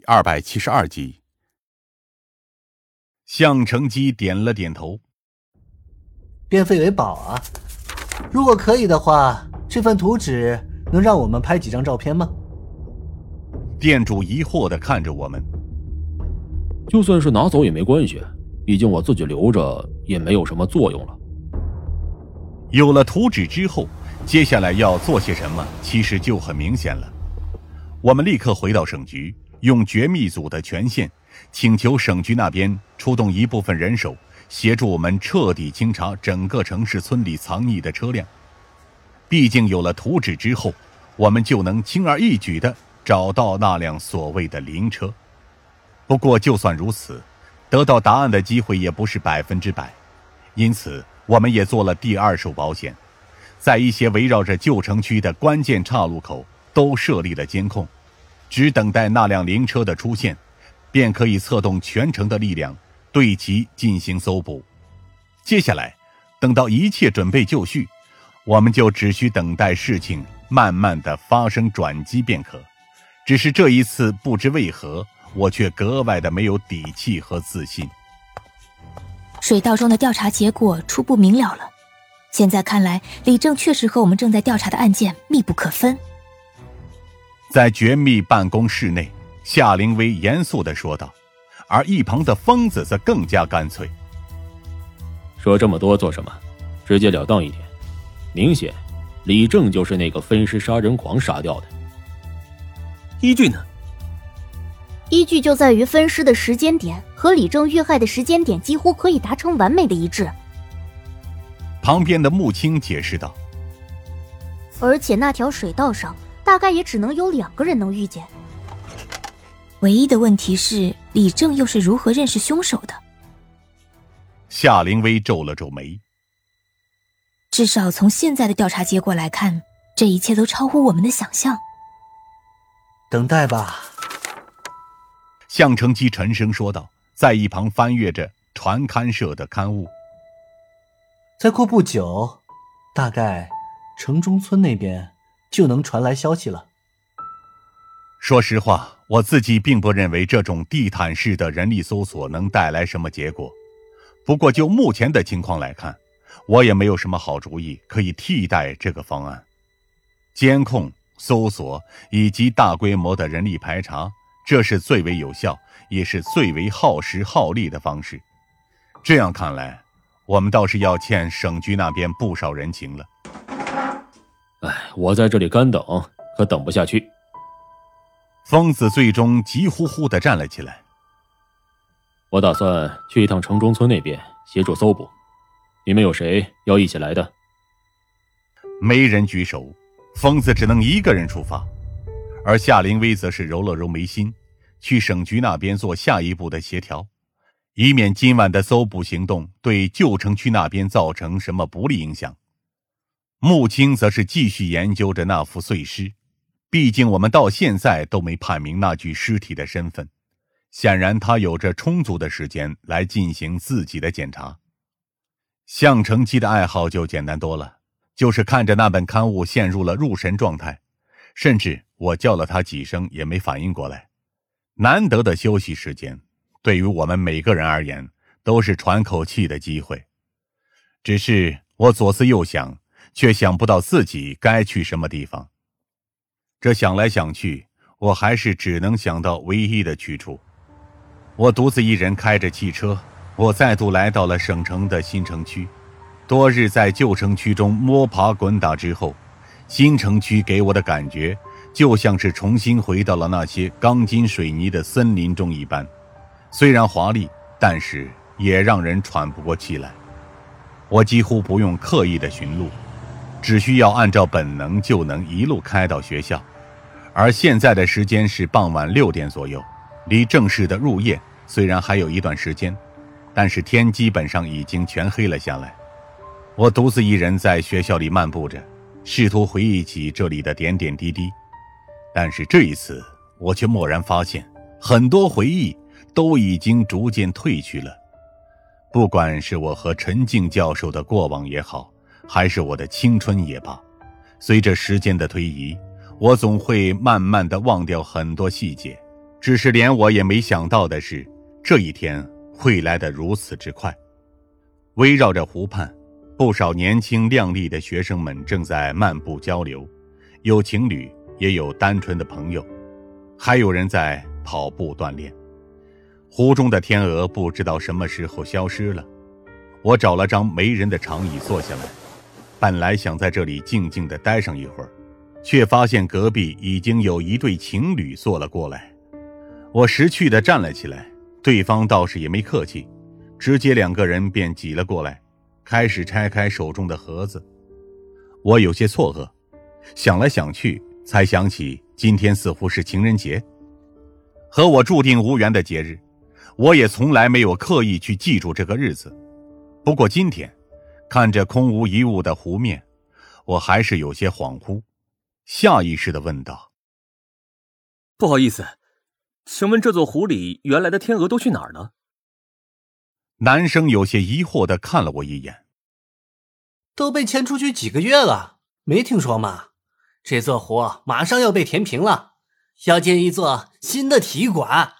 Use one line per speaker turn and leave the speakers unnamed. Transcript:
第二百七十二集。项成基点了点头，
变废为宝啊！如果可以的话，这份图纸能让我们拍几张照片吗？
店主疑惑的看着我们。
就算是拿走也没关系，毕竟我自己留着也没有什么作用了。
有了图纸之后，接下来要做些什么，其实就很明显了。我们立刻回到省局，用绝密组的权限，请求省局那边出动一部分人手，协助我们彻底清查整个城市村里藏匿的车辆。毕竟有了图纸之后，我们就能轻而易举的找到那辆所谓的灵车。不过，就算如此，得到答案的机会也不是百分之百，因此我们也做了第二手保险，在一些围绕着旧城区的关键岔路口都设立了监控，只等待那辆灵车的出现，便可以策动全城的力量对其进行搜捕。接下来，等到一切准备就绪，我们就只需等待事情慢慢的发生转机便可。只是这一次，不知为何。我却格外的没有底气和自信。
水道中的调查结果初步明了了，现在看来，李正确实和我们正在调查的案件密不可分。
在绝密办公室内，夏灵薇严肃的说道，而一旁的疯子则更加干脆：“
说这么多做什么？直截了当一点。明显，李正就是那个分尸杀人狂杀掉的。
依据呢？”
依据就在于分尸的时间点和李正遇害的时间点几乎可以达成完美的一致。
旁边的穆青解释道：“
而且那条水道上大概也只能有两个人能遇见。
唯一的问题是李正又是如何认识凶手的？”
夏灵薇皱了皱眉。
至少从现在的调查结果来看，这一切都超乎我们的想象。
等待吧。
向成基沉声说道，在一旁翻阅着传刊社的刊物。
再过不久，大概城中村那边就能传来消息了。
说实话，我自己并不认为这种地毯式的人力搜索能带来什么结果。不过就目前的情况来看，我也没有什么好主意可以替代这个方案。监控、搜索以及大规模的人力排查。这是最为有效，也是最为耗时耗力的方式。这样看来，我们倒是要欠省局那边不少人情了。
哎，我在这里干等，可等不下去。
疯子最终急呼呼的站了起来。
我打算去一趟城中村那边协助搜捕，你们有谁要一起来的？
没人举手，疯子只能一个人出发，而夏灵薇则是揉了揉眉心。去省局那边做下一步的协调，以免今晚的搜捕行动对旧城区那边造成什么不利影响。穆青则是继续研究着那副碎尸，毕竟我们到现在都没判明那具尸体的身份，显然他有着充足的时间来进行自己的检查。向成基的爱好就简单多了，就是看着那本刊物陷入了入神状态，甚至我叫了他几声也没反应过来。难得的休息时间，对于我们每个人而言都是喘口气的机会。只是我左思右想，却想不到自己该去什么地方。这想来想去，我还是只能想到唯一的去处。我独自一人开着汽车，我再度来到了省城的新城区。多日在旧城区中摸爬滚打之后，新城区给我的感觉。就像是重新回到了那些钢筋水泥的森林中一般，虽然华丽，但是也让人喘不过气来。我几乎不用刻意的寻路，只需要按照本能就能一路开到学校。而现在的时间是傍晚六点左右，离正式的入夜虽然还有一段时间，但是天基本上已经全黑了下来。我独自一人在学校里漫步着，试图回忆起这里的点点滴滴。但是这一次，我却蓦然发现，很多回忆都已经逐渐褪去了。不管是我和陈静教授的过往也好，还是我的青春也罢，随着时间的推移，我总会慢慢的忘掉很多细节，只是连我也没想到的是，这一天会来得如此之快。围绕着湖畔，不少年轻靓丽的学生们正在漫步交流，有情侣，也有单纯的朋友，还有人在跑步锻炼。湖中的天鹅不知道什么时候消失了。我找了张没人的长椅坐下来，本来想在这里静静的待上一会儿，却发现隔壁已经有一对情侣坐了过来。我识趣的站了起来，对方倒是也没客气。直接两个人便挤了过来，开始拆开手中的盒子。我有些错愕，想来想去，才想起今天似乎是情人节，和我注定无缘的节日。我也从来没有刻意去记住这个日子。不过今天，看着空无一物的湖面，我还是有些恍惚，下意识的问道：“
不好意思，请问这座湖里原来的天鹅都去哪儿了？”
男生有些疑惑的看了我一眼，
都被迁出去几个月了，没听说吗？这座湖马上要被填平了，要建一座新的体育馆。